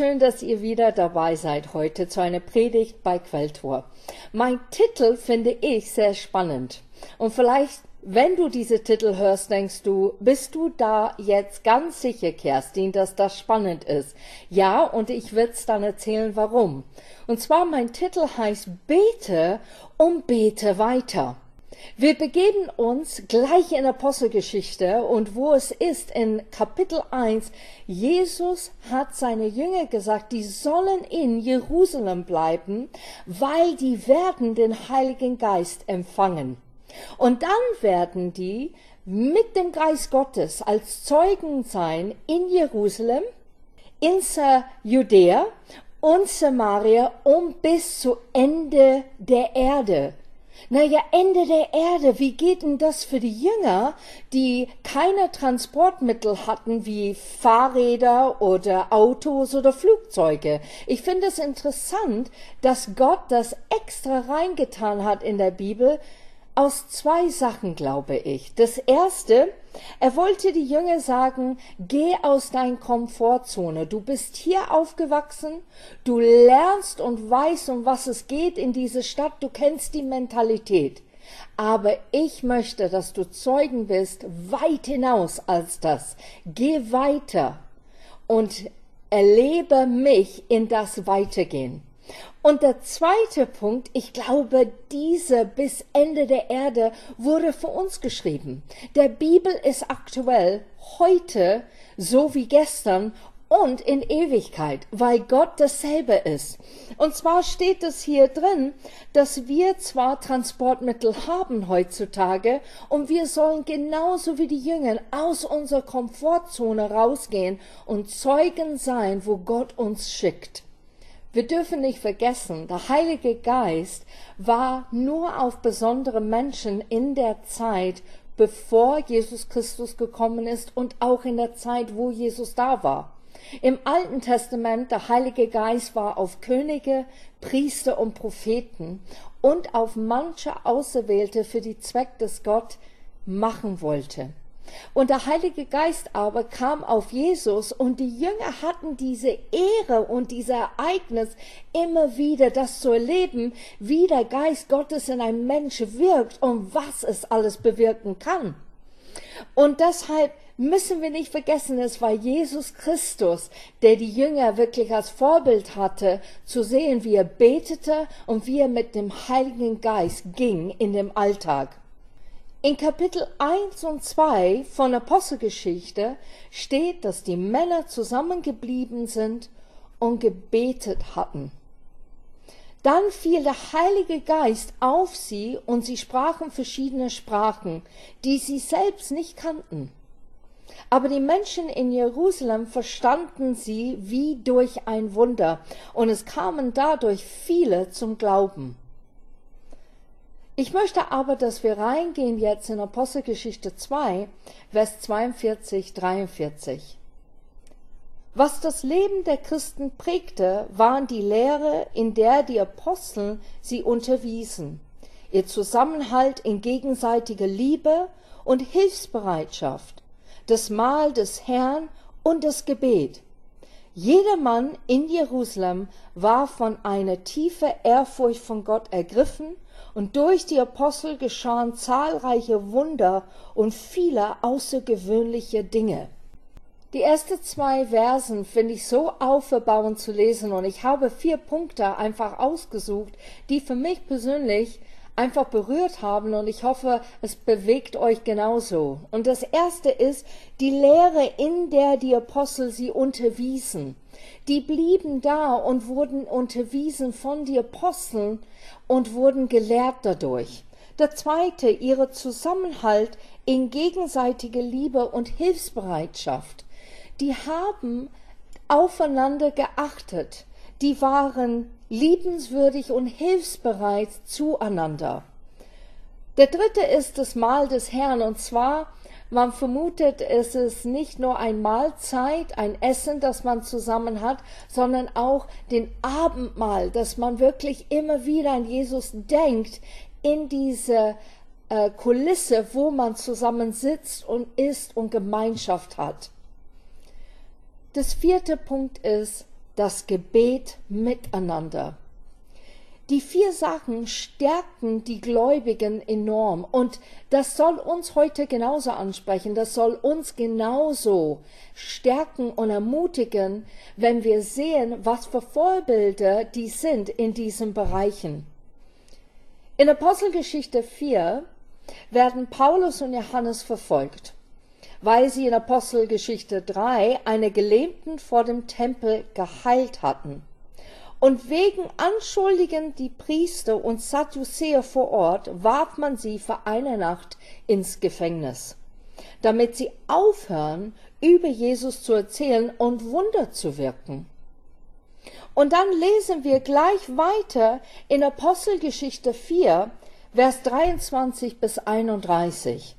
Schön, dass ihr wieder dabei seid heute zu einer Predigt bei Quelltor. Mein Titel finde ich sehr spannend. Und vielleicht, wenn du diese Titel hörst, denkst du, bist du da jetzt ganz sicher, Kerstin, dass das spannend ist? Ja, und ich werde es dann erzählen, warum. Und zwar mein Titel heißt Bete und bete weiter. Wir begeben uns gleich in Apostelgeschichte und wo es ist in Kapitel 1, Jesus hat seine Jünger gesagt, die sollen in Jerusalem bleiben, weil die werden den Heiligen Geist empfangen. Und dann werden die mit dem Geist Gottes als Zeugen sein in Jerusalem, in Judäa und Samaria und bis zu Ende der Erde. Naja, Ende der Erde, wie geht denn das für die Jünger, die keine Transportmittel hatten wie Fahrräder oder Autos oder Flugzeuge? Ich finde es interessant, dass Gott das extra reingetan hat in der Bibel, aus zwei Sachen, glaube ich. Das erste, er wollte die Jünger sagen, geh aus deiner Komfortzone. Du bist hier aufgewachsen, du lernst und weißt, um was es geht in diese Stadt, du kennst die Mentalität. Aber ich möchte, dass du Zeugen bist, weit hinaus als das. Geh weiter und erlebe mich in das Weitergehen. Und der zweite Punkt, ich glaube, diese bis Ende der Erde wurde für uns geschrieben. Der Bibel ist aktuell heute so wie gestern und in Ewigkeit, weil Gott dasselbe ist. Und zwar steht es hier drin, dass wir zwar Transportmittel haben heutzutage und wir sollen genauso wie die Jünger aus unserer Komfortzone rausgehen und Zeugen sein, wo Gott uns schickt. Wir dürfen nicht vergessen, der Heilige Geist war nur auf besondere Menschen in der Zeit, bevor Jesus Christus gekommen ist und auch in der Zeit, wo Jesus da war. Im Alten Testament, der Heilige Geist war auf Könige, Priester und Propheten und auf manche Auserwählte für die Zweck des Gott machen wollte. Und der Heilige Geist aber kam auf Jesus und die Jünger hatten diese Ehre und dieses Ereignis immer wieder, das zu erleben, wie der Geist Gottes in einem Mensch wirkt und was es alles bewirken kann. Und deshalb müssen wir nicht vergessen, es war Jesus Christus, der die Jünger wirklich als Vorbild hatte, zu sehen, wie er betete und wie er mit dem Heiligen Geist ging in dem Alltag. In Kapitel 1 und 2 von Apostelgeschichte steht, dass die Männer zusammengeblieben sind und gebetet hatten. Dann fiel der Heilige Geist auf sie und sie sprachen verschiedene Sprachen, die sie selbst nicht kannten. Aber die Menschen in Jerusalem verstanden sie wie durch ein Wunder und es kamen dadurch viele zum Glauben. Ich möchte aber, dass wir reingehen jetzt in Apostelgeschichte 2, Vers 42, 43. Was das Leben der Christen prägte, waren die Lehre, in der die Apostel sie unterwiesen, ihr Zusammenhalt in gegenseitiger Liebe und Hilfsbereitschaft, das Mahl des Herrn und das Gebet. Jedermann in Jerusalem war von einer tiefen Ehrfurcht von Gott ergriffen und durch die Apostel geschahen zahlreiche Wunder und viele außergewöhnliche Dinge. Die ersten zwei Versen finde ich so auferbauend zu lesen und ich habe vier Punkte einfach ausgesucht, die für mich persönlich einfach berührt haben und ich hoffe, es bewegt euch genauso. Und das erste ist die Lehre, in der die Apostel sie unterwiesen. Die blieben da und wurden unterwiesen von den Aposteln und wurden gelehrt dadurch. Der zweite, ihre Zusammenhalt in gegenseitiger Liebe und Hilfsbereitschaft. Die haben aufeinander geachtet. Die waren liebenswürdig und hilfsbereit zueinander. Der dritte ist das Mahl des Herrn und zwar man vermutet, es ist nicht nur ein Mahlzeit, ein Essen, das man zusammen hat, sondern auch den Abendmahl, dass man wirklich immer wieder an Jesus denkt in diese äh, Kulisse, wo man zusammen sitzt und isst und Gemeinschaft hat. Das vierte Punkt ist das Gebet miteinander. Die vier Sachen stärken die Gläubigen enorm und das soll uns heute genauso ansprechen, das soll uns genauso stärken und ermutigen, wenn wir sehen, was für Vorbilder die sind in diesen Bereichen. In Apostelgeschichte 4 werden Paulus und Johannes verfolgt, weil sie in Apostelgeschichte 3 eine Gelähmten vor dem Tempel geheilt hatten. Und wegen Anschuldigen die Priester und Sadduzäer vor Ort warf man sie für eine Nacht ins Gefängnis, damit sie aufhören, über Jesus zu erzählen und Wunder zu wirken. Und dann lesen wir gleich weiter in Apostelgeschichte 4, Vers 23 bis 31.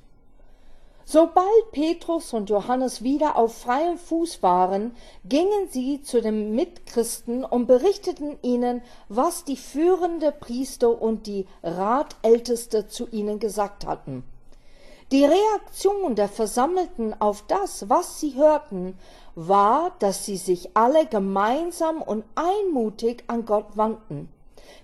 Sobald Petrus und Johannes wieder auf freiem Fuß waren, gingen sie zu den Mitchristen und berichteten ihnen, was die führende Priester und die Ratälteste zu ihnen gesagt hatten. Die Reaktion der Versammelten auf das, was sie hörten, war, dass sie sich alle gemeinsam und einmutig an Gott wandten.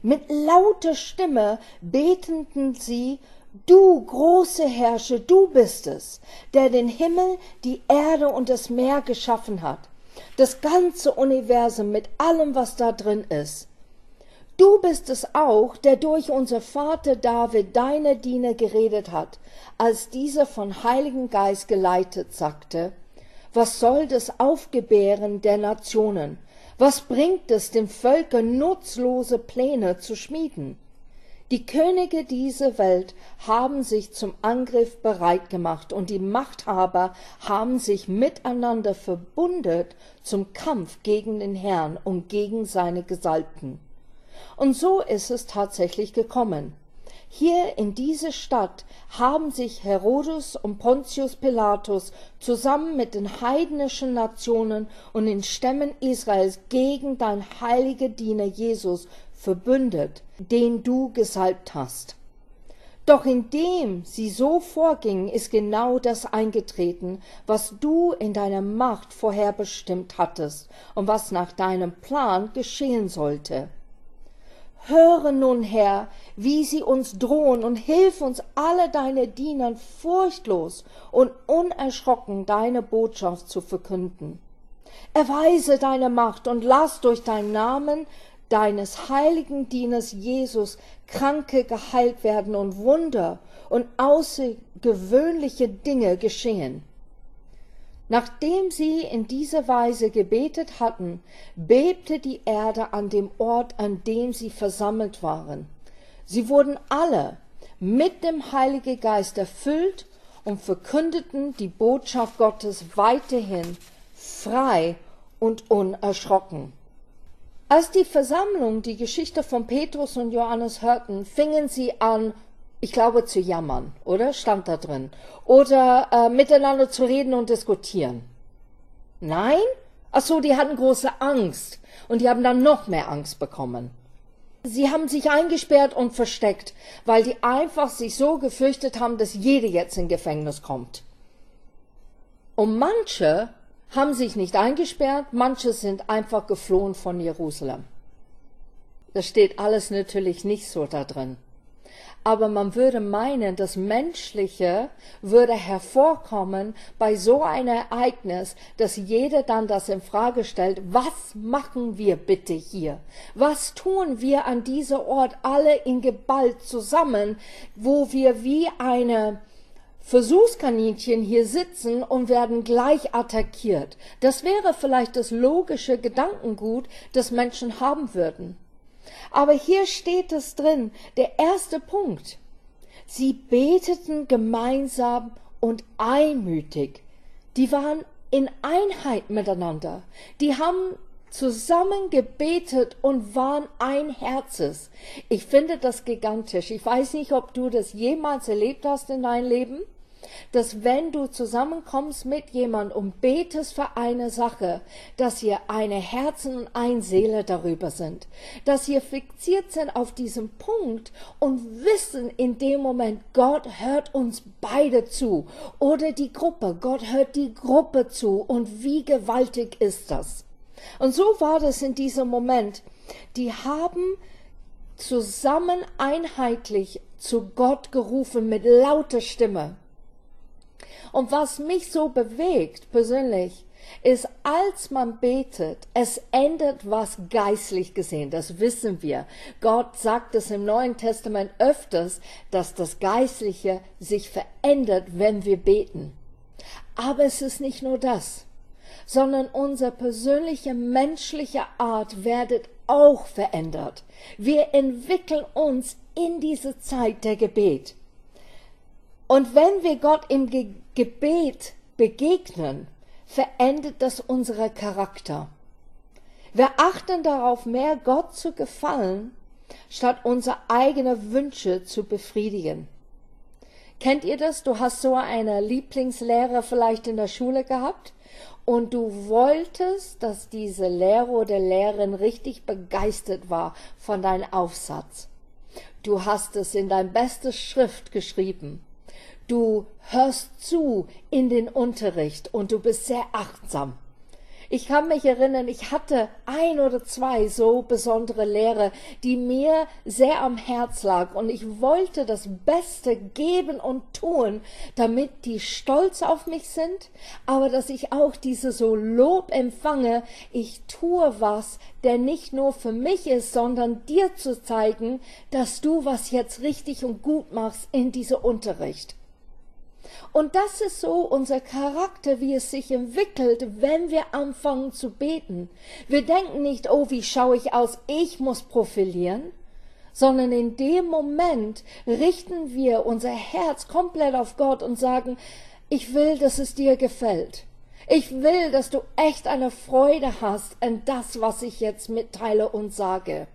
Mit lauter Stimme beteten sie Du große Herrscher, du bist es, der den Himmel, die Erde und das Meer geschaffen hat, das ganze Universum mit allem, was da drin ist. Du bist es auch, der durch unser Vater David deine Diener geredet hat, als dieser von Heiligen Geist geleitet sagte, was soll das Aufgebären der Nationen? Was bringt es den Völkern nutzlose Pläne zu schmieden? Die Könige dieser Welt haben sich zum Angriff bereit gemacht und die Machthaber haben sich miteinander verbundet zum Kampf gegen den Herrn und gegen seine Gesalbten. Und so ist es tatsächlich gekommen. Hier in diese Stadt haben sich Herodes und Pontius Pilatus zusammen mit den heidnischen Nationen und den Stämmen Israels gegen dein heiliger Diener Jesus verbündet, den du gesalbt hast. Doch indem sie so vorgingen, ist genau das eingetreten, was du in deiner Macht vorherbestimmt hattest und was nach deinem Plan geschehen sollte. Höre nun, Herr, wie sie uns drohen und hilf uns alle deine Dienern furchtlos und unerschrocken deine Botschaft zu verkünden. Erweise deine Macht und lass durch deinen Namen deines heiligen Dieners Jesus Kranke geheilt werden und Wunder und außergewöhnliche Dinge geschehen. Nachdem sie in dieser Weise gebetet hatten, bebte die Erde an dem Ort, an dem sie versammelt waren. Sie wurden alle mit dem Heiligen Geist erfüllt und verkündeten die Botschaft Gottes weiterhin frei und unerschrocken. Als die Versammlung die Geschichte von Petrus und Johannes hörten, fingen sie an, ich glaube, zu jammern, oder? Stand da drin. Oder äh, miteinander zu reden und diskutieren. Nein? Ach so, die hatten große Angst. Und die haben dann noch mehr Angst bekommen. Sie haben sich eingesperrt und versteckt, weil die einfach sich so gefürchtet haben, dass jede jetzt in Gefängnis kommt. Und manche haben sich nicht eingesperrt, manche sind einfach geflohen von Jerusalem. Das steht alles natürlich nicht so da drin. Aber man würde meinen, das Menschliche würde hervorkommen bei so einem Ereignis, dass jeder dann das in Frage stellt, was machen wir bitte hier? Was tun wir an dieser Ort alle in Geballt zusammen, wo wir wie eine Versuchskaninchen hier sitzen und werden gleich attackiert. Das wäre vielleicht das logische Gedankengut, das Menschen haben würden. Aber hier steht es drin, der erste Punkt. Sie beteten gemeinsam und einmütig. Die waren in Einheit miteinander. Die haben zusammen gebetet und waren ein Herzes. Ich finde das gigantisch. Ich weiß nicht, ob du das jemals erlebt hast in deinem Leben dass wenn du zusammenkommst mit jemand und betest für eine Sache, dass ihr eine Herzen und ein Seele darüber sind, dass ihr fixiert sind auf diesem Punkt und wissen in dem Moment, Gott hört uns beide zu oder die Gruppe, Gott hört die Gruppe zu und wie gewaltig ist das? Und so war das in diesem Moment. Die haben zusammen einheitlich zu Gott gerufen mit lauter Stimme. Und was mich so bewegt persönlich, ist, als man betet, es ändert was geistlich gesehen, das wissen wir. Gott sagt es im Neuen Testament öfters, dass das Geistliche sich verändert, wenn wir beten. Aber es ist nicht nur das, sondern unsere persönliche menschliche Art werdet auch verändert. Wir entwickeln uns in diese Zeit der Gebet. Und wenn wir Gott im Ge Gebet begegnen, verändert das unsere Charakter. Wir achten darauf, mehr Gott zu gefallen, statt unsere eigenen Wünsche zu befriedigen. Kennt ihr das? Du hast so eine Lieblingslehrer vielleicht in der Schule gehabt und du wolltest, dass diese Lehrer oder Lehrerin richtig begeistert war von deinem Aufsatz. Du hast es in dein bestes Schrift geschrieben. Du hörst zu in den Unterricht und du bist sehr achtsam. Ich kann mich erinnern, ich hatte ein oder zwei so besondere Lehrer, die mir sehr am Herz lag und ich wollte das Beste geben und tun, damit die stolz auf mich sind, aber dass ich auch diese so Lob empfange, ich tue was, der nicht nur für mich ist, sondern dir zu zeigen, dass du was jetzt richtig und gut machst in diesem Unterricht. Und das ist so unser Charakter, wie es sich entwickelt, wenn wir anfangen zu beten. Wir denken nicht, oh, wie schaue ich aus, ich muss profilieren, sondern in dem Moment richten wir unser Herz komplett auf Gott und sagen, ich will, dass es dir gefällt. Ich will, dass du echt eine Freude hast an das, was ich jetzt mitteile und sage.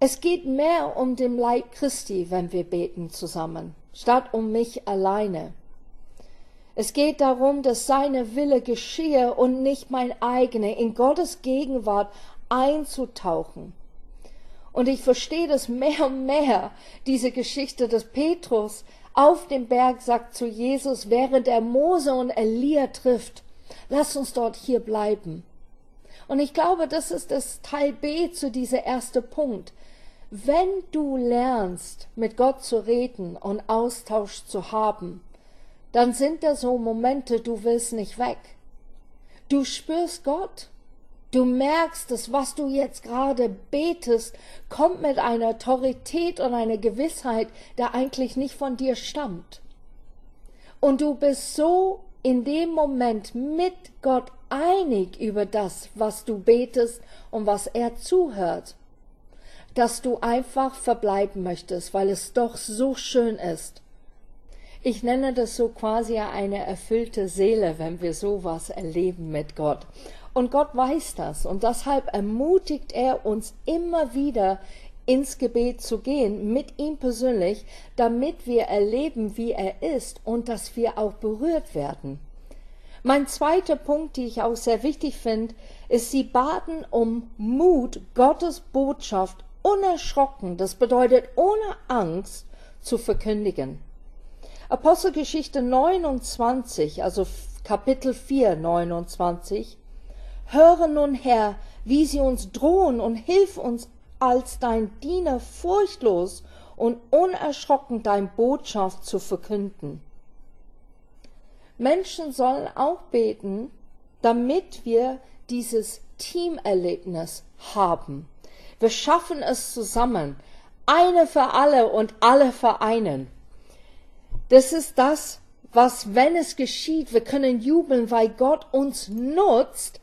Es geht mehr um den Leib Christi, wenn wir beten zusammen statt um mich alleine. Es geht darum, dass seine Wille geschehe und nicht mein eigener, in Gottes Gegenwart einzutauchen. Und ich verstehe das mehr und mehr, diese Geschichte des Petrus auf dem Berg sagt zu Jesus, während er Mose und Elia trifft, lass uns dort hier bleiben. Und ich glaube, das ist das Teil B zu dieser erste Punkt. Wenn du lernst, mit Gott zu reden und Austausch zu haben, dann sind da so Momente, du willst nicht weg. Du spürst Gott. Du merkst, dass was du jetzt gerade betest, kommt mit einer Autorität und einer Gewissheit, der eigentlich nicht von dir stammt. Und du bist so in dem Moment mit Gott einig über das, was du betest und was er zuhört dass du einfach verbleiben möchtest, weil es doch so schön ist. Ich nenne das so quasi eine erfüllte Seele, wenn wir sowas erleben mit Gott. Und Gott weiß das und deshalb ermutigt er uns immer wieder ins Gebet zu gehen, mit ihm persönlich, damit wir erleben, wie er ist und dass wir auch berührt werden. Mein zweiter Punkt, die ich auch sehr wichtig finde, ist, sie baten um Mut, Gottes Botschaft unerschrocken, das bedeutet ohne Angst, zu verkündigen. Apostelgeschichte 29, also Kapitel 4, 29. Höre nun, Herr, wie sie uns drohen und hilf uns als dein Diener furchtlos und unerschrocken dein Botschaft zu verkünden. Menschen sollen auch beten, damit wir dieses Teamerlebnis haben. Wir schaffen es zusammen. Eine für alle und alle für einen. Das ist das, was, wenn es geschieht, wir können jubeln, weil Gott uns nutzt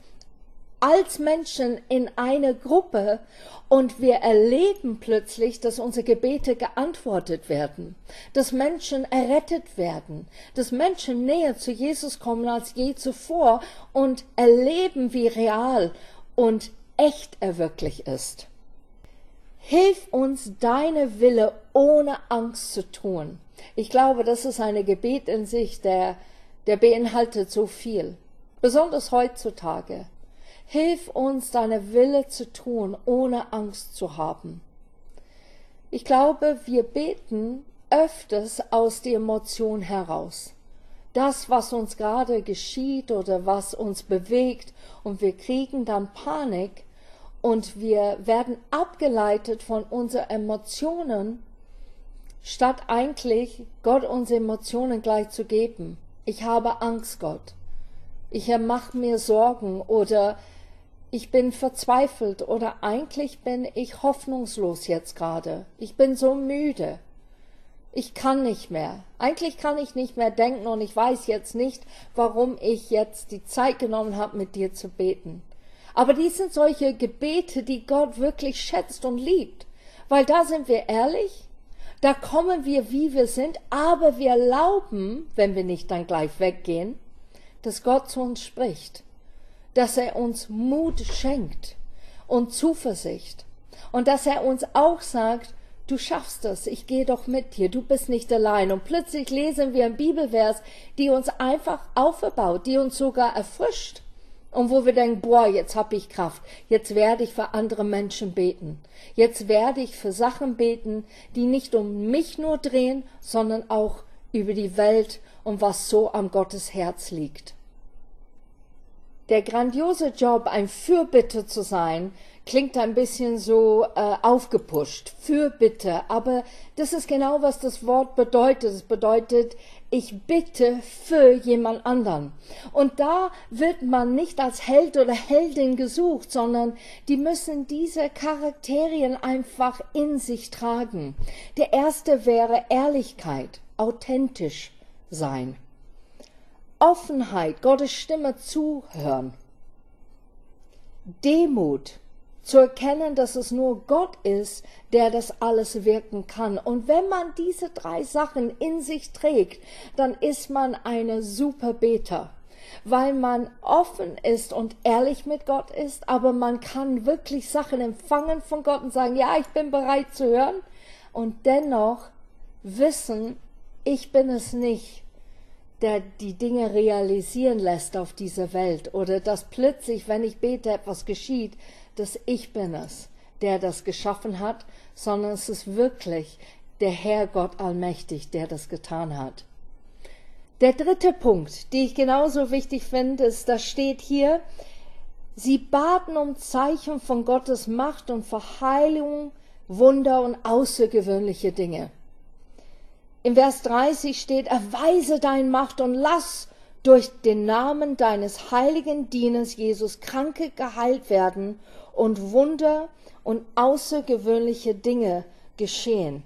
als Menschen in einer Gruppe und wir erleben plötzlich, dass unsere Gebete geantwortet werden, dass Menschen errettet werden, dass Menschen näher zu Jesus kommen als je zuvor und erleben, wie real und echt er wirklich ist. Hilf uns, deine Wille ohne Angst zu tun. Ich glaube, das ist ein Gebet in sich, der, der beinhaltet so viel. Besonders heutzutage. Hilf uns, deine Wille zu tun, ohne Angst zu haben. Ich glaube, wir beten öfters aus der Emotion heraus. das, was uns gerade geschieht oder was uns bewegt, und wir kriegen dann Panik und wir werden abgeleitet von unseren Emotionen, statt eigentlich Gott unsere Emotionen gleich zu geben. Ich habe Angst, Gott. Ich mache mir Sorgen oder ich bin verzweifelt oder eigentlich bin ich hoffnungslos jetzt gerade. Ich bin so müde. Ich kann nicht mehr. Eigentlich kann ich nicht mehr denken und ich weiß jetzt nicht, warum ich jetzt die Zeit genommen habe, mit dir zu beten. Aber dies sind solche Gebete, die Gott wirklich schätzt und liebt. Weil da sind wir ehrlich, da kommen wir, wie wir sind, aber wir erlauben, wenn wir nicht dann gleich weggehen, dass Gott zu uns spricht, dass er uns Mut schenkt und Zuversicht und dass er uns auch sagt, du schaffst es, ich gehe doch mit dir, du bist nicht allein. Und plötzlich lesen wir ein Bibelvers, die uns einfach aufbaut, die uns sogar erfrischt. Und wo wir denken, boah, jetzt hab ich Kraft, jetzt werde ich für andere Menschen beten. Jetzt werde ich für Sachen beten, die nicht um mich nur drehen, sondern auch über die Welt und was so am Gottes Herz liegt. Der grandiose Job, ein Fürbitter zu sein, klingt ein bisschen so äh, aufgepusht, Fürbitte, aber das ist genau, was das Wort bedeutet. Es bedeutet, ich bitte für jemand anderen. Und da wird man nicht als Held oder Heldin gesucht, sondern die müssen diese Charakterien einfach in sich tragen. Der erste wäre Ehrlichkeit, authentisch sein. Offenheit, Gottes Stimme zuhören. Demut, zu erkennen, dass es nur Gott ist, der das alles wirken kann. Und wenn man diese drei Sachen in sich trägt, dann ist man eine super Beter, weil man offen ist und ehrlich mit Gott ist, aber man kann wirklich Sachen empfangen von Gott und sagen, ja, ich bin bereit zu hören. Und dennoch wissen, ich bin es nicht, der die Dinge realisieren lässt auf dieser Welt oder dass plötzlich, wenn ich bete, etwas geschieht, dass ich bin es, der das geschaffen hat, sondern es ist wirklich der Herr Gott allmächtig, der das getan hat. Der dritte Punkt, den ich genauso wichtig finde, ist, da steht hier, sie baten um Zeichen von Gottes Macht und Verheilung, Wunder und außergewöhnliche Dinge. Im Vers 30 steht, erweise dein Macht und lass durch den Namen deines heiligen Dieners Jesus Kranke geheilt werden und Wunder und außergewöhnliche Dinge geschehen.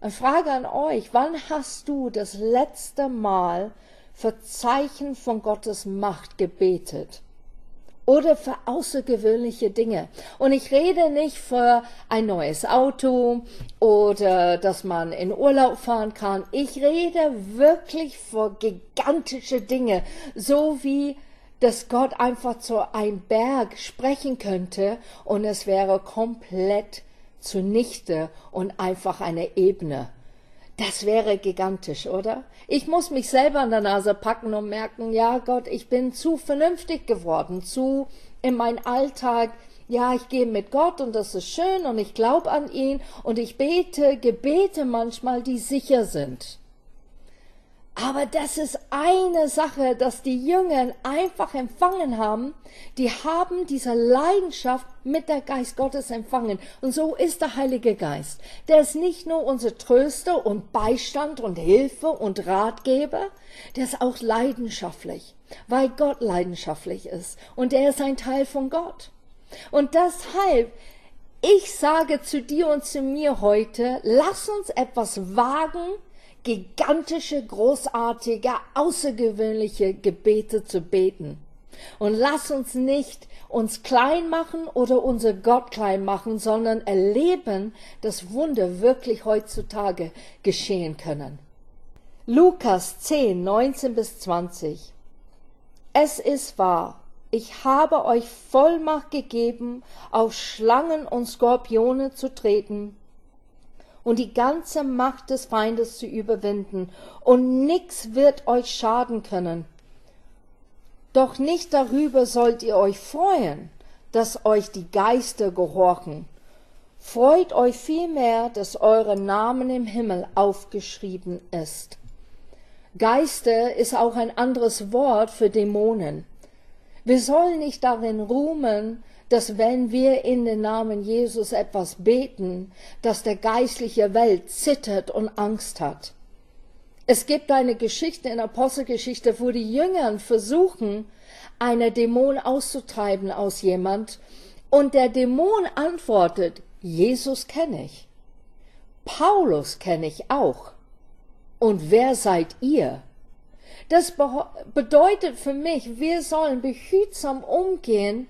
Eine Frage an euch, wann hast du das letzte Mal für Zeichen von Gottes Macht gebetet? Oder für außergewöhnliche Dinge. Und ich rede nicht für ein neues Auto oder dass man in Urlaub fahren kann. Ich rede wirklich für gigantische Dinge, so wie dass Gott einfach zu einem Berg sprechen könnte und es wäre komplett zunichte und einfach eine Ebene. Das wäre gigantisch, oder? Ich muss mich selber an der Nase packen und merken, ja Gott, ich bin zu vernünftig geworden, zu in mein Alltag, ja, ich gehe mit Gott und das ist schön und ich glaube an ihn und ich bete Gebete manchmal, die sicher sind. Aber das ist eine Sache, dass die Jünger einfach empfangen haben. Die haben diese Leidenschaft mit der Geist Gottes empfangen. Und so ist der Heilige Geist. Der ist nicht nur unser Tröster und Beistand und Hilfe und Ratgeber, der ist auch leidenschaftlich, weil Gott leidenschaftlich ist. Und er ist ein Teil von Gott. Und deshalb, ich sage zu dir und zu mir heute, lass uns etwas wagen, gigantische, großartige, außergewöhnliche Gebete zu beten. Und lass uns nicht uns klein machen oder unser Gott klein machen, sondern erleben, dass Wunder wirklich heutzutage geschehen können. Lukas 10, 19 bis 20. Es ist wahr, ich habe euch Vollmacht gegeben, auf Schlangen und Skorpione zu treten und die ganze Macht des Feindes zu überwinden, und nix wird euch schaden können. Doch nicht darüber sollt ihr euch freuen, dass euch die Geister gehorchen. Freut euch vielmehr, dass eure Namen im Himmel aufgeschrieben ist. Geister ist auch ein anderes Wort für Dämonen. Wir sollen nicht darin ruhmen, dass wenn wir in den Namen Jesus etwas beten, dass der geistliche Welt zittert und Angst hat. Es gibt eine Geschichte in Apostelgeschichte, wo die Jüngern versuchen, eine Dämon auszutreiben aus jemand, und der Dämon antwortet, Jesus kenne ich. Paulus kenne ich auch. Und wer seid ihr? Das bedeutet für mich, wir sollen behütsam umgehen,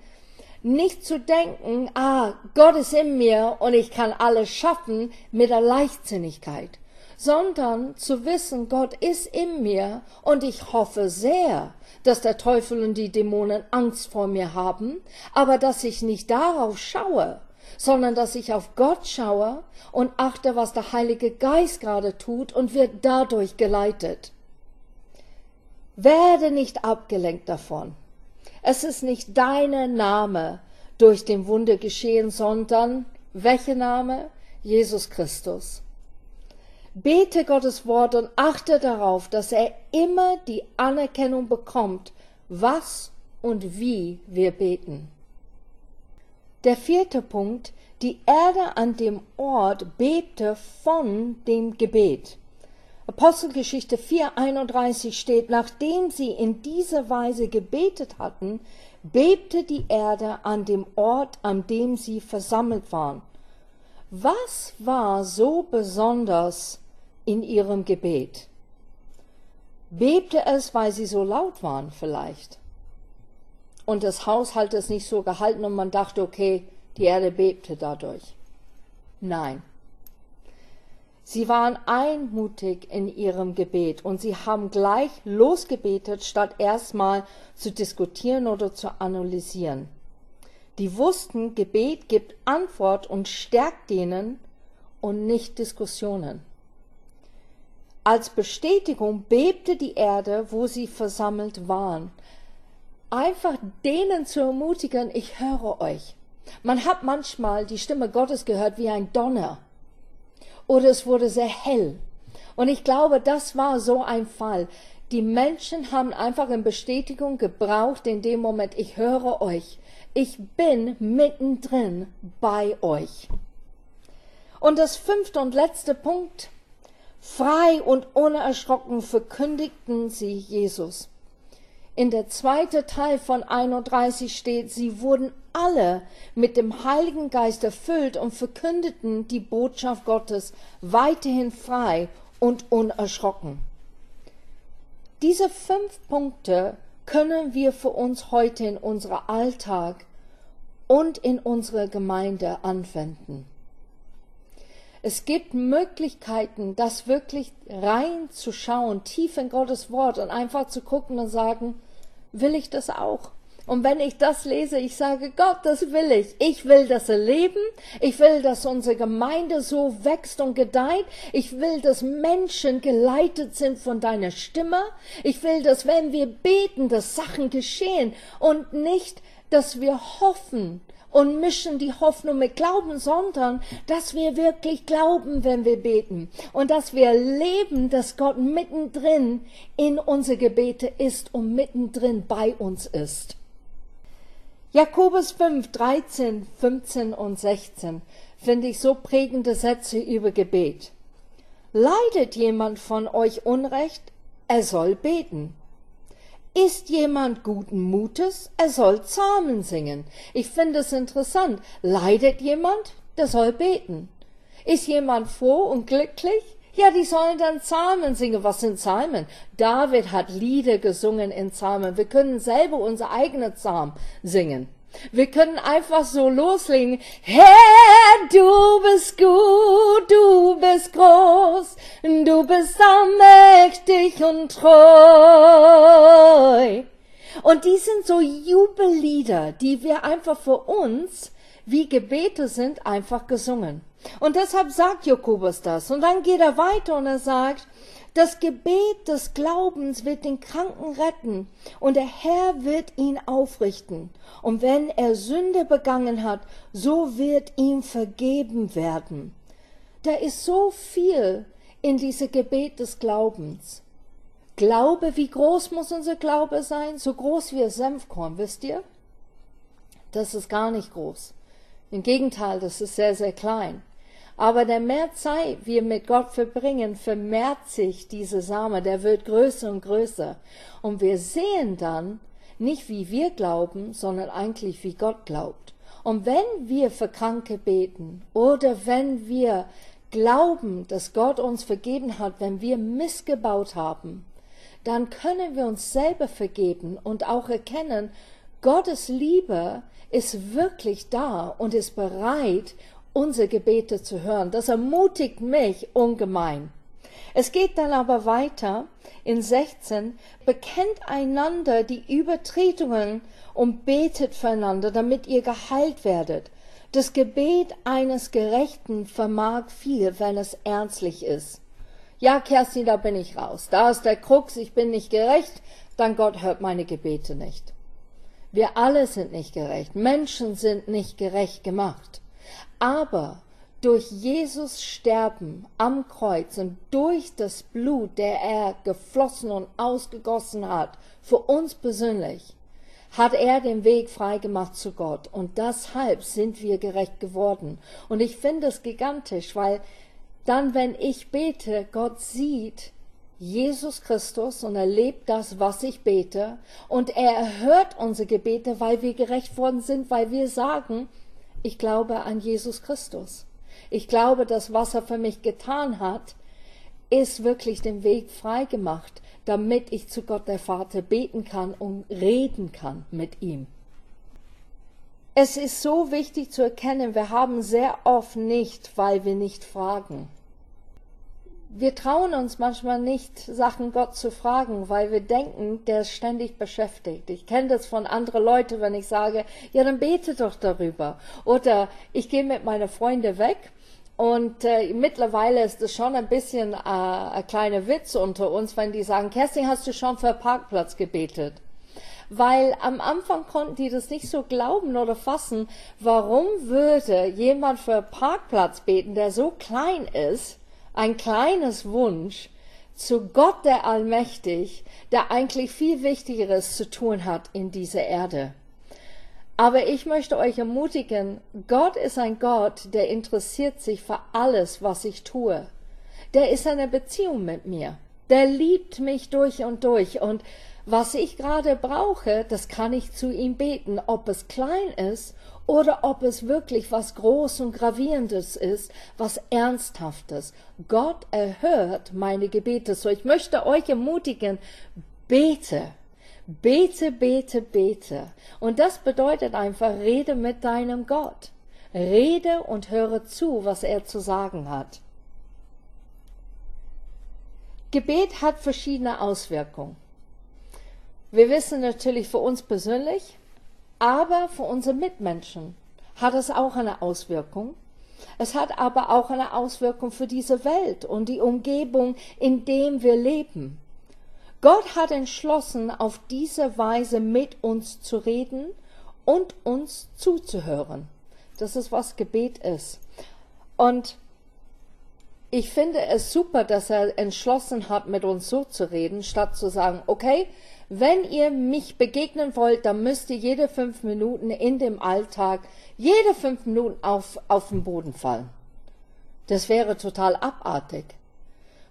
nicht zu denken, ah, Gott ist in mir und ich kann alles schaffen mit der Leichtsinnigkeit, sondern zu wissen, Gott ist in mir und ich hoffe sehr, dass der Teufel und die Dämonen Angst vor mir haben, aber dass ich nicht darauf schaue, sondern dass ich auf Gott schaue und achte, was der Heilige Geist gerade tut und wird dadurch geleitet. Werde nicht abgelenkt davon. Es ist nicht deine Name durch den Wunder geschehen, sondern welcher Name? Jesus Christus. Bete Gottes Wort und achte darauf, dass er immer die Anerkennung bekommt, was und wie wir beten. Der vierte Punkt, die Erde an dem Ort bebte von dem Gebet. Apostelgeschichte 4.31 steht, nachdem sie in dieser Weise gebetet hatten, bebte die Erde an dem Ort, an dem sie versammelt waren. Was war so besonders in ihrem Gebet? Bebte es, weil sie so laut waren vielleicht? Und das Haus hat es nicht so gehalten und man dachte, okay, die Erde bebte dadurch. Nein. Sie waren einmutig in ihrem Gebet und sie haben gleich losgebetet, statt erstmal zu diskutieren oder zu analysieren. Die wussten, Gebet gibt Antwort und stärkt denen und nicht Diskussionen. Als Bestätigung bebte die Erde, wo sie versammelt waren. Einfach denen zu ermutigen, ich höre euch. Man hat manchmal die Stimme Gottes gehört wie ein Donner oder es wurde sehr hell. Und ich glaube, das war so ein Fall. Die Menschen haben einfach eine Bestätigung gebraucht in dem Moment, ich höre euch. Ich bin mittendrin bei euch. Und das fünfte und letzte Punkt. Frei und unerschrocken verkündigten sie Jesus. In der zweiten Teil von 31 steht, sie wurden alle mit dem Heiligen Geist erfüllt und verkündeten die Botschaft Gottes weiterhin frei und unerschrocken. Diese fünf Punkte können wir für uns heute in unserem Alltag und in unserer Gemeinde anwenden. Es gibt Möglichkeiten, das wirklich reinzuschauen, tief in Gottes Wort und einfach zu gucken und sagen, will ich das auch? Und wenn ich das lese, ich sage, Gott, das will ich. Ich will das erleben. Ich will, dass unsere Gemeinde so wächst und gedeiht. Ich will, dass Menschen geleitet sind von deiner Stimme. Ich will, dass wenn wir beten, dass Sachen geschehen und nicht, dass wir hoffen und mischen die Hoffnung mit Glauben, sondern dass wir wirklich glauben, wenn wir beten und dass wir leben, dass Gott mittendrin in unsere Gebete ist und mittendrin bei uns ist. Jakobus 5, 13, 15 und 16 finde ich so prägende Sätze über Gebet. Leidet jemand von euch Unrecht? Er soll beten. Ist jemand guten Mutes? Er soll Psalmen singen. Ich finde es interessant. Leidet jemand? Der soll beten. Ist jemand froh und glücklich? Ja, die sollen dann Psalmen singen. Was sind Psalmen? David hat Lieder gesungen in Psalmen. Wir können selber unser eigenes Psalm singen. Wir können einfach so loslegen. Herr, du bist gut, du bist groß, du bist allmächtig und treu. Und die sind so Jubellieder, die wir einfach für uns, wie Gebete sind, einfach gesungen. Und deshalb sagt Jakobus das. Und dann geht er weiter und er sagt, das Gebet des Glaubens wird den Kranken retten und der Herr wird ihn aufrichten. Und wenn er Sünde begangen hat, so wird ihm vergeben werden. Da ist so viel in diesem Gebet des Glaubens. Glaube, wie groß muss unser Glaube sein? So groß wie ein Senfkorn, wisst ihr? Das ist gar nicht groß. Im Gegenteil, das ist sehr, sehr klein. Aber der mehr Zeit wir mit Gott verbringen, vermehrt sich diese Same, der wird größer und größer. Und wir sehen dann nicht, wie wir glauben, sondern eigentlich, wie Gott glaubt. Und wenn wir für Kranke beten oder wenn wir glauben, dass Gott uns vergeben hat, wenn wir missgebaut haben, dann können wir uns selber vergeben und auch erkennen, Gottes Liebe ist wirklich da und ist bereit, unsere Gebete zu hören. Das ermutigt mich ungemein. Es geht dann aber weiter in 16, bekennt einander die Übertretungen und betet füreinander, damit ihr geheilt werdet. Das Gebet eines Gerechten vermag viel, wenn es ernstlich ist. Ja, Kerstin, da bin ich raus. Da ist der Krux, ich bin nicht gerecht, dann Gott hört meine Gebete nicht. Wir alle sind nicht gerecht. Menschen sind nicht gerecht gemacht. Aber durch Jesus Sterben am Kreuz und durch das Blut, der er geflossen und ausgegossen hat, für uns persönlich, hat er den Weg freigemacht zu Gott. Und deshalb sind wir gerecht geworden. Und ich finde es gigantisch, weil dann, wenn ich bete, Gott sieht Jesus Christus und erlebt das, was ich bete, und er erhört unsere Gebete, weil wir gerecht worden sind, weil wir sagen, ich glaube an Jesus Christus. Ich glaube, das, was er für mich getan hat, ist wirklich den Weg freigemacht, damit ich zu Gott der Vater beten kann und reden kann mit ihm. Es ist so wichtig zu erkennen, wir haben sehr oft nicht, weil wir nicht fragen. Wir trauen uns manchmal nicht, Sachen Gott zu fragen, weil wir denken, der ist ständig beschäftigt. Ich kenne das von anderen Leuten, wenn ich sage, ja, dann bete doch darüber. Oder ich gehe mit meiner Freunde weg und äh, mittlerweile ist es schon ein bisschen äh, ein kleiner Witz unter uns, wenn die sagen, Kerstin, hast du schon für Parkplatz gebetet? weil am Anfang konnten die das nicht so glauben oder fassen, warum würde jemand für Parkplatz beten, der so klein ist, ein kleines Wunsch zu Gott der Allmächtig, der eigentlich viel Wichtigeres zu tun hat in dieser Erde. Aber ich möchte euch ermutigen, Gott ist ein Gott, der interessiert sich für alles, was ich tue. Der ist eine Beziehung mit mir. Der liebt mich durch und durch und was ich gerade brauche, das kann ich zu ihm beten, ob es klein ist oder ob es wirklich was Groß und Gravierendes ist, was Ernsthaftes. Gott erhört meine Gebete. So, ich möchte euch ermutigen, bete. Bete, bete, bete. Und das bedeutet einfach, rede mit deinem Gott. Rede und höre zu, was er zu sagen hat. Gebet hat verschiedene Auswirkungen. Wir wissen natürlich für uns persönlich, aber für unsere Mitmenschen hat es auch eine Auswirkung. Es hat aber auch eine Auswirkung für diese Welt und die Umgebung, in dem wir leben. Gott hat entschlossen, auf diese Weise mit uns zu reden und uns zuzuhören. Das ist, was Gebet ist. Und ich finde es super, dass er entschlossen hat, mit uns so zu reden, statt zu sagen, okay, wenn ihr mich begegnen wollt, dann müsst ihr jede fünf Minuten in dem Alltag, jede fünf Minuten auf, auf den Boden fallen. Das wäre total abartig.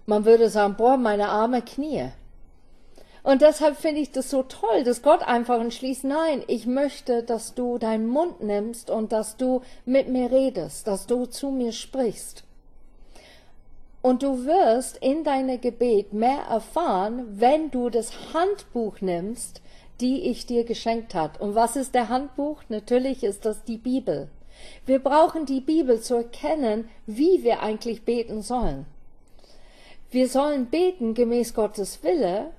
Man würde sagen, boah, meine arme Knie. Und deshalb finde ich das so toll, dass Gott einfach entschließt, nein, ich möchte, dass du deinen Mund nimmst und dass du mit mir redest, dass du zu mir sprichst. Und du wirst in deinem Gebet mehr erfahren, wenn du das Handbuch nimmst, die ich dir geschenkt hat. Und was ist der Handbuch? Natürlich ist das die Bibel. Wir brauchen die Bibel zu erkennen, wie wir eigentlich beten sollen. Wir sollen beten gemäß Gottes Wille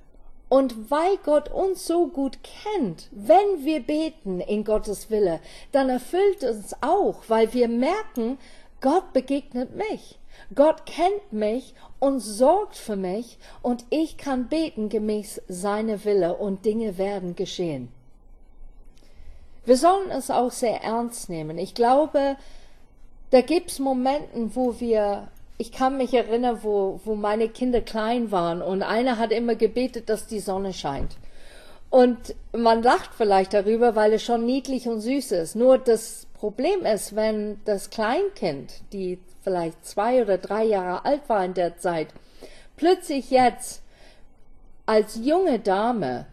und weil Gott uns so gut kennt, wenn wir beten in Gottes Wille, dann erfüllt uns auch, weil wir merken, Gott begegnet mich. Gott kennt mich und sorgt für mich und ich kann beten gemäß seiner Wille und Dinge werden geschehen. Wir sollen es auch sehr ernst nehmen. Ich glaube, da gibt's Momenten, wo wir ich kann mich erinnern, wo, wo meine Kinder klein waren und einer hat immer gebetet, dass die Sonne scheint. Und man lacht vielleicht darüber, weil es schon niedlich und süß ist. Nur das Problem ist, wenn das Kleinkind, die vielleicht zwei oder drei Jahre alt war in der Zeit, plötzlich jetzt als junge Dame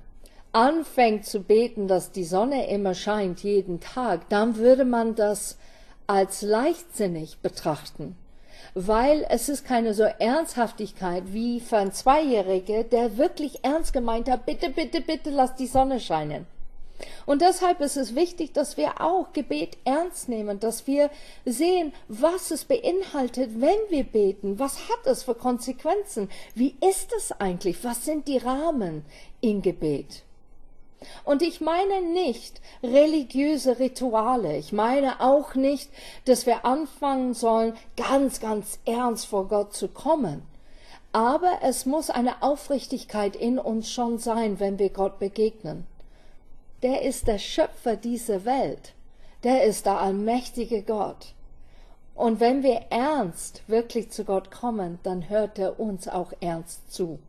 anfängt zu beten, dass die Sonne immer scheint jeden Tag, dann würde man das als leichtsinnig betrachten, weil es ist keine so Ernsthaftigkeit wie für ein Zweijährige, der wirklich ernst gemeint hat, bitte, bitte, bitte lass die Sonne scheinen. Und deshalb ist es wichtig, dass wir auch Gebet ernst nehmen, dass wir sehen, was es beinhaltet, wenn wir beten. Was hat es für Konsequenzen? Wie ist es eigentlich? Was sind die Rahmen in Gebet? Und ich meine nicht religiöse Rituale. Ich meine auch nicht, dass wir anfangen sollen, ganz, ganz ernst vor Gott zu kommen. Aber es muss eine Aufrichtigkeit in uns schon sein, wenn wir Gott begegnen. Der ist der Schöpfer dieser Welt. Der ist der allmächtige Gott. Und wenn wir ernst wirklich zu Gott kommen, dann hört er uns auch ernst zu.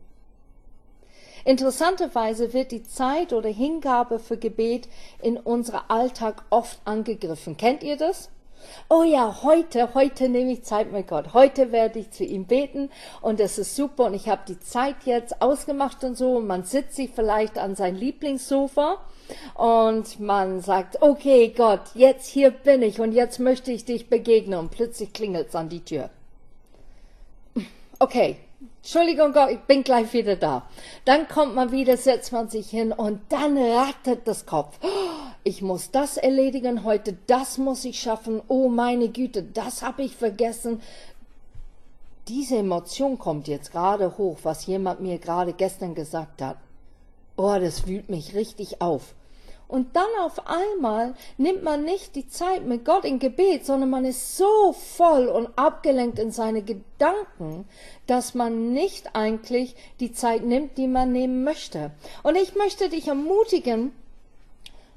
Interessanterweise wird die Zeit oder Hingabe für Gebet in unserem Alltag oft angegriffen. Kennt ihr das? Oh ja, heute, heute nehme ich Zeit mit Gott. Heute werde ich zu ihm beten und es ist super und ich habe die Zeit jetzt ausgemacht und so und man sitzt sich vielleicht an sein Lieblingssofa und man sagt, okay Gott, jetzt hier bin ich und jetzt möchte ich dich begegnen und plötzlich klingelt es an die Tür. Okay, Entschuldigung Gott, ich bin gleich wieder da. Dann kommt man wieder, setzt man sich hin und dann rattert das Kopf. Ich muss das erledigen heute, das muss ich schaffen. Oh meine Güte, das habe ich vergessen. Diese Emotion kommt jetzt gerade hoch, was jemand mir gerade gestern gesagt hat. Oh, das wühlt mich richtig auf. Und dann auf einmal nimmt man nicht die Zeit mit Gott in Gebet, sondern man ist so voll und abgelenkt in seine Gedanken, dass man nicht eigentlich die Zeit nimmt, die man nehmen möchte. Und ich möchte dich ermutigen,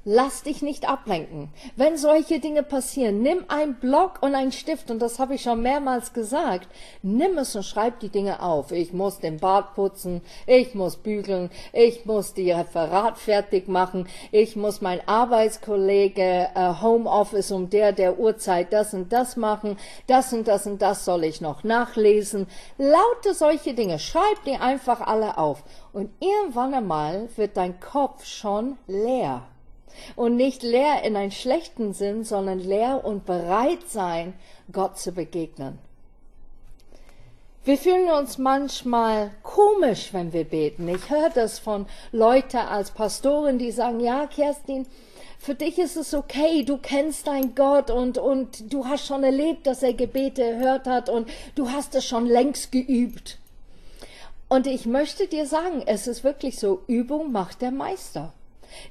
Lass dich nicht ablenken. Wenn solche Dinge passieren, nimm ein Block und einen Stift, und das habe ich schon mehrmals gesagt. Nimm es und schreib die Dinge auf. Ich muss den Bart putzen, ich muss bügeln, ich muss die Referat fertig machen, ich muss mein Arbeitskollege äh, Homeoffice um der der Uhrzeit das und das machen, das und das und das soll ich noch nachlesen. Laute solche Dinge, schreib die einfach alle auf. Und irgendwann einmal wird dein Kopf schon leer. Und nicht leer in einen schlechten Sinn, sondern leer und bereit sein, Gott zu begegnen. Wir fühlen uns manchmal komisch, wenn wir beten. Ich höre das von Leuten als Pastoren, die sagen, ja, Kerstin, für dich ist es okay, du kennst deinen Gott und, und du hast schon erlebt, dass er Gebete erhört hat und du hast es schon längst geübt. Und ich möchte dir sagen, es ist wirklich so, Übung macht der Meister.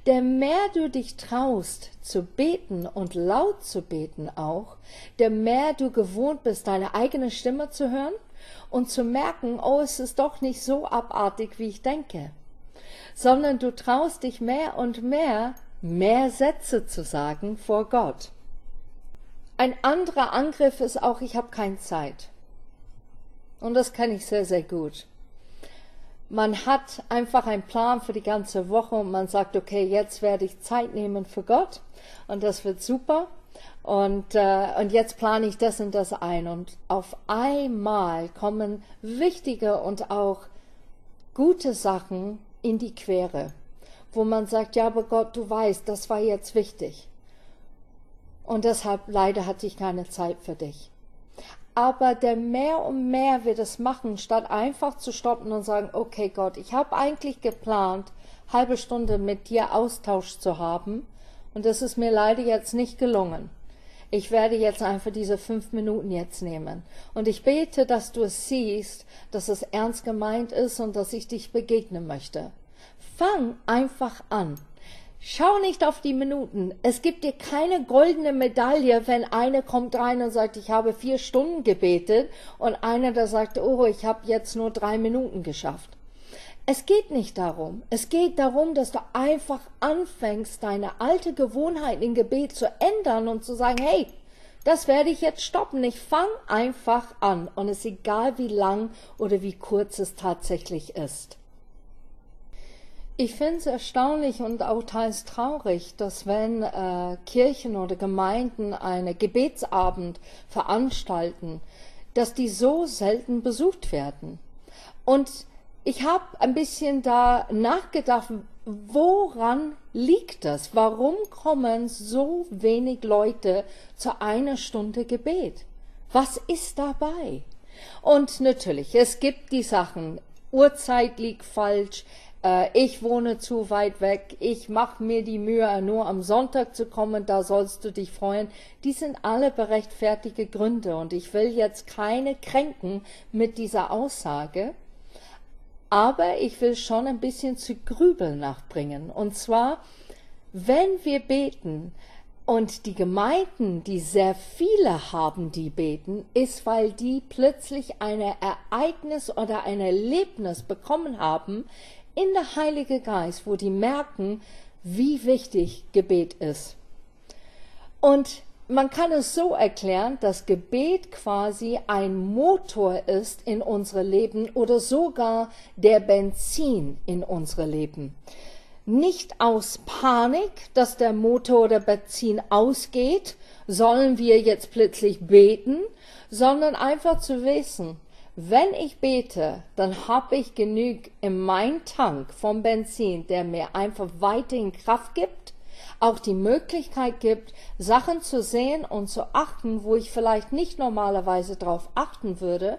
Der mehr du dich traust zu beten und laut zu beten auch, der mehr du gewohnt bist, deine eigene Stimme zu hören und zu merken, oh, es ist doch nicht so abartig, wie ich denke, sondern du traust dich mehr und mehr, mehr Sätze zu sagen vor Gott. Ein anderer Angriff ist auch, ich habe keine Zeit. Und das kenne ich sehr, sehr gut. Man hat einfach einen Plan für die ganze Woche und man sagt, okay, jetzt werde ich Zeit nehmen für Gott und das wird super. Und, äh, und jetzt plane ich das und das ein. Und auf einmal kommen wichtige und auch gute Sachen in die Quere, wo man sagt, ja, aber Gott, du weißt, das war jetzt wichtig. Und deshalb leider hatte ich keine Zeit für dich. Aber der mehr und mehr wir das machen, statt einfach zu stoppen und sagen, okay Gott, ich habe eigentlich geplant, halbe Stunde mit dir Austausch zu haben, und das ist mir leider jetzt nicht gelungen. Ich werde jetzt einfach diese fünf Minuten jetzt nehmen. Und ich bete, dass du es siehst, dass es ernst gemeint ist und dass ich dich begegnen möchte. Fang einfach an. Schau nicht auf die Minuten. Es gibt dir keine goldene Medaille, wenn einer kommt rein und sagt, ich habe vier Stunden gebetet und einer, der sagt, oh, ich habe jetzt nur drei Minuten geschafft. Es geht nicht darum. Es geht darum, dass du einfach anfängst, deine alte Gewohnheit im Gebet zu ändern und zu sagen, hey, Das werde ich jetzt stoppen. Ich fange einfach an und es ist egal, wie lang oder wie kurz es tatsächlich ist. Ich finde es erstaunlich und auch teils traurig, dass wenn äh, Kirchen oder Gemeinden eine Gebetsabend veranstalten, dass die so selten besucht werden. Und ich habe ein bisschen da nachgedacht, woran liegt das? Warum kommen so wenig Leute zu einer Stunde Gebet? Was ist dabei? Und natürlich, es gibt die Sachen, Uhrzeit liegt falsch, äh, ich wohne zu weit weg, ich mache mir die Mühe, nur am Sonntag zu kommen, da sollst du dich freuen. Die sind alle berechtfertigte Gründe und ich will jetzt keine kränken mit dieser Aussage, aber ich will schon ein bisschen zu grübeln nachbringen. Und zwar, wenn wir beten, und die Gemeinden, die sehr viele haben, die beten, ist, weil die plötzlich ein Ereignis oder ein Erlebnis bekommen haben, in der Heilige Geist, wo die merken, wie wichtig Gebet ist. Und man kann es so erklären, dass Gebet quasi ein Motor ist in unsere Leben oder sogar der Benzin in unsere Leben. Nicht aus Panik, dass der Motor oder Benzin ausgeht, sollen wir jetzt plötzlich beten, sondern einfach zu wissen, wenn ich bete, dann habe ich genug in meinem Tank vom Benzin, der mir einfach weiterhin Kraft gibt, auch die Möglichkeit gibt, Sachen zu sehen und zu achten, wo ich vielleicht nicht normalerweise darauf achten würde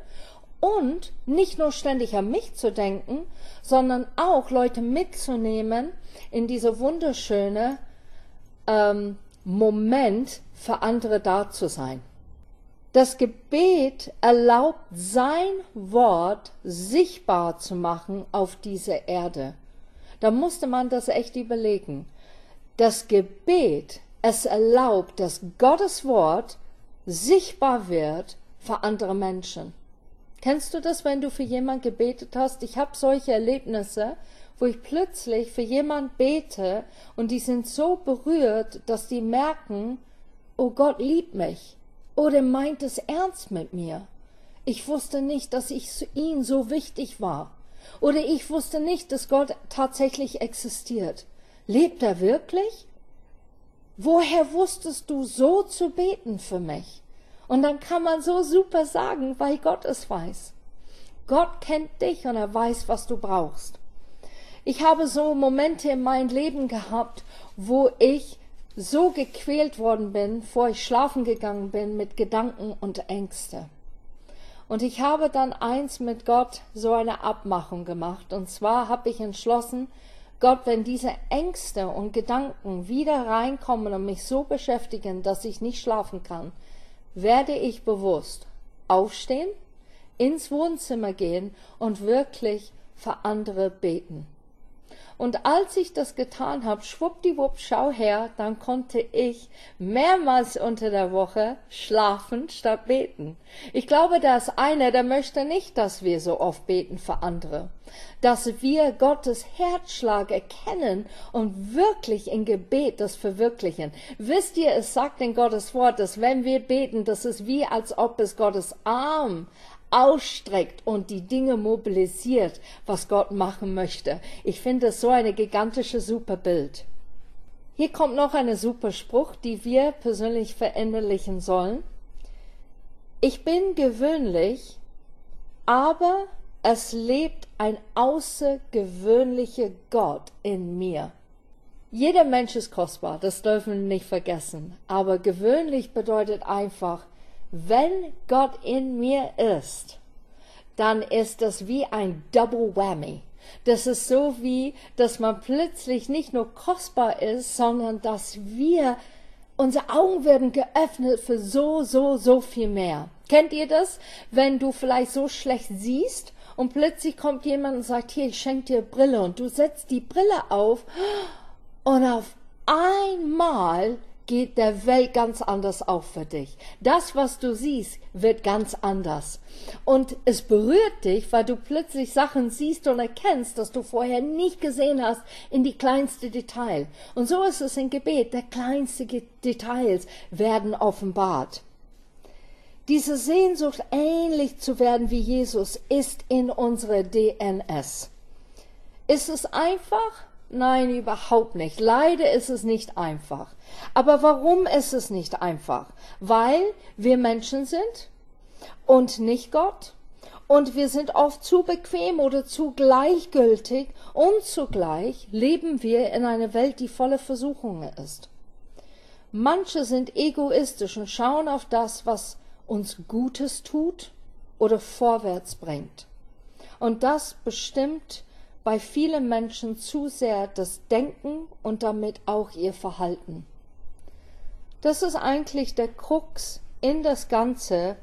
und nicht nur ständig an mich zu denken, sondern auch Leute mitzunehmen in dieser wunderschöne ähm, Moment für andere da zu sein. Das Gebet erlaubt sein Wort sichtbar zu machen auf dieser Erde. Da musste man das echt überlegen. Das Gebet, es erlaubt, dass Gottes Wort sichtbar wird für andere Menschen. Kennst du das, wenn du für jemand gebetet hast? Ich habe solche Erlebnisse, wo ich plötzlich für jemand bete und die sind so berührt, dass die merken, oh Gott liebt mich oder meint es ernst mit mir? Ich wusste nicht, dass ich ihm so wichtig war. Oder ich wusste nicht, dass Gott tatsächlich existiert. Lebt er wirklich? Woher wusstest du so zu beten für mich? Und dann kann man so super sagen, weil Gott es weiß. Gott kennt dich und er weiß, was du brauchst. Ich habe so Momente in meinem Leben gehabt, wo ich so gequält worden bin, vor ich schlafen gegangen bin mit Gedanken und Ängste. Und ich habe dann eins mit Gott so eine Abmachung gemacht. Und zwar habe ich entschlossen, Gott, wenn diese Ängste und Gedanken wieder reinkommen und mich so beschäftigen, dass ich nicht schlafen kann, werde ich bewusst aufstehen, ins Wohnzimmer gehen und wirklich für andere beten. Und als ich das getan habe, schwuppdiwupp, schau her, dann konnte ich mehrmals unter der Woche schlafen statt beten. Ich glaube, da ist einer, der möchte nicht, dass wir so oft beten für andere. Dass wir Gottes Herzschlag erkennen und wirklich in Gebet das verwirklichen. Wisst ihr, es sagt in Gottes Wort, dass wenn wir beten, das ist wie als ob es Gottes Arm ausstreckt und die Dinge mobilisiert, was Gott machen möchte. Ich finde es so eine gigantische super Bild. Hier kommt noch eine super Spruch, die wir persönlich verinnerlichen sollen. Ich bin gewöhnlich, aber es lebt ein außergewöhnlicher Gott in mir. Jeder Mensch ist kostbar, das dürfen wir nicht vergessen. Aber gewöhnlich bedeutet einfach, wenn Gott in mir ist, dann ist das wie ein Double Whammy. Das ist so wie, dass man plötzlich nicht nur kostbar ist, sondern dass wir, unsere Augen werden geöffnet für so, so, so viel mehr. Kennt ihr das? Wenn du vielleicht so schlecht siehst und plötzlich kommt jemand und sagt, hier, ich schenke dir Brille und du setzt die Brille auf und auf einmal geht der Welt ganz anders auf für dich. Das, was du siehst, wird ganz anders. Und es berührt dich, weil du plötzlich Sachen siehst und erkennst, dass du vorher nicht gesehen hast, in die kleinste Detail. Und so ist es im Gebet. Der kleinste Details werden offenbart. Diese Sehnsucht, ähnlich zu werden wie Jesus, ist in unserer DNS. Ist es einfach? Nein, überhaupt nicht. Leider ist es nicht einfach. Aber warum ist es nicht einfach? Weil wir Menschen sind und nicht Gott. Und wir sind oft zu bequem oder zu gleichgültig und zugleich leben wir in einer Welt, die voller Versuchungen ist. Manche sind egoistisch und schauen auf das, was uns Gutes tut oder vorwärts bringt. Und das bestimmt bei vielen Menschen zu sehr das Denken und damit auch ihr Verhalten. Das ist eigentlich der Krux in das Ganze,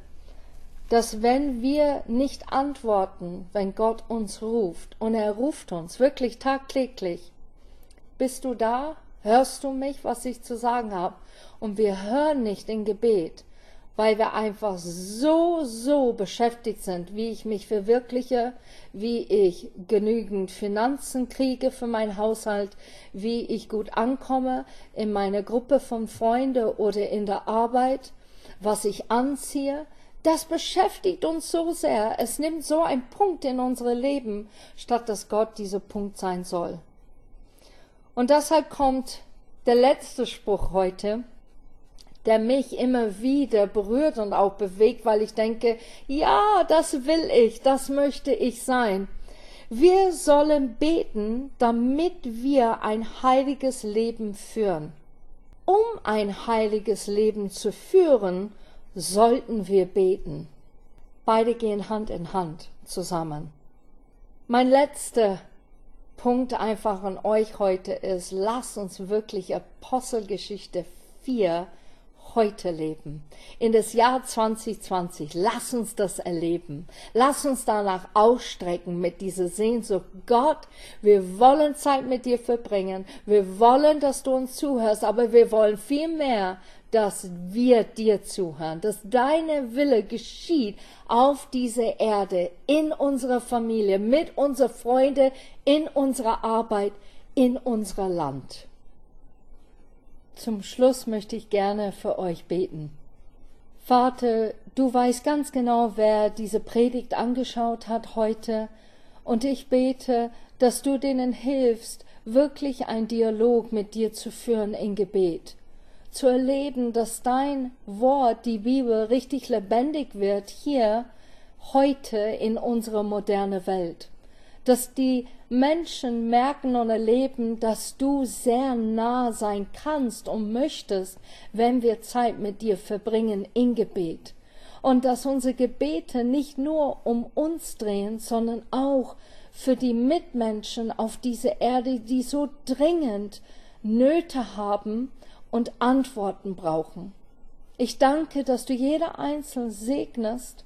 dass wenn wir nicht antworten, wenn Gott uns ruft, und er ruft uns wirklich tagtäglich, bist du da? Hörst du mich, was ich zu sagen habe? Und wir hören nicht in Gebet, weil wir einfach so, so beschäftigt sind, wie ich mich verwirkliche, wie ich genügend Finanzen kriege für meinen Haushalt, wie ich gut ankomme in meiner Gruppe von Freunden oder in der Arbeit, was ich anziehe. Das beschäftigt uns so sehr. Es nimmt so einen Punkt in unser Leben, statt dass Gott dieser Punkt sein soll. Und deshalb kommt der letzte Spruch heute der mich immer wieder berührt und auch bewegt, weil ich denke, ja, das will ich, das möchte ich sein. Wir sollen beten, damit wir ein heiliges Leben führen. Um ein heiliges Leben zu führen, sollten wir beten. Beide gehen Hand in Hand zusammen. Mein letzter Punkt einfach an euch heute ist, lasst uns wirklich Apostelgeschichte 4 heute leben, in das Jahr 2020. Lass uns das erleben. Lass uns danach ausstrecken mit dieser Sehnsucht. Gott, wir wollen Zeit mit dir verbringen. Wir wollen, dass du uns zuhörst, aber wir wollen viel mehr, dass wir dir zuhören, dass deine Wille geschieht auf dieser Erde, in unserer Familie, mit unseren Freunden, in unserer Arbeit, in unser Land. Zum Schluss möchte ich gerne für euch beten. Vater, du weißt ganz genau, wer diese Predigt angeschaut hat heute, und ich bete, dass du denen hilfst, wirklich ein Dialog mit dir zu führen in Gebet, zu erleben, dass dein Wort, die Bibel, richtig lebendig wird hier, heute in unserer moderne Welt. Dass die Menschen merken und erleben, dass du sehr nah sein kannst und möchtest, wenn wir Zeit mit dir verbringen in Gebet. Und dass unsere Gebete nicht nur um uns drehen, sondern auch für die Mitmenschen auf dieser Erde, die so dringend Nöte haben und Antworten brauchen. Ich danke, dass du jeder Einzelne segnest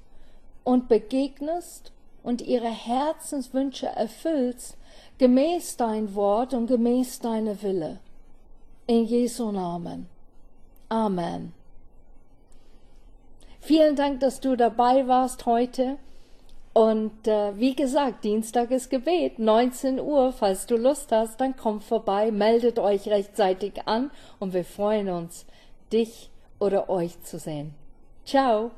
und begegnest und ihre Herzenswünsche erfüllst, gemäß dein Wort und gemäß deine Wille. In Jesu Namen. Amen. Vielen Dank, dass du dabei warst heute. Und äh, wie gesagt, Dienstag ist Gebet, 19 Uhr. Falls du Lust hast, dann komm vorbei, meldet euch rechtzeitig an und wir freuen uns, dich oder euch zu sehen. Ciao.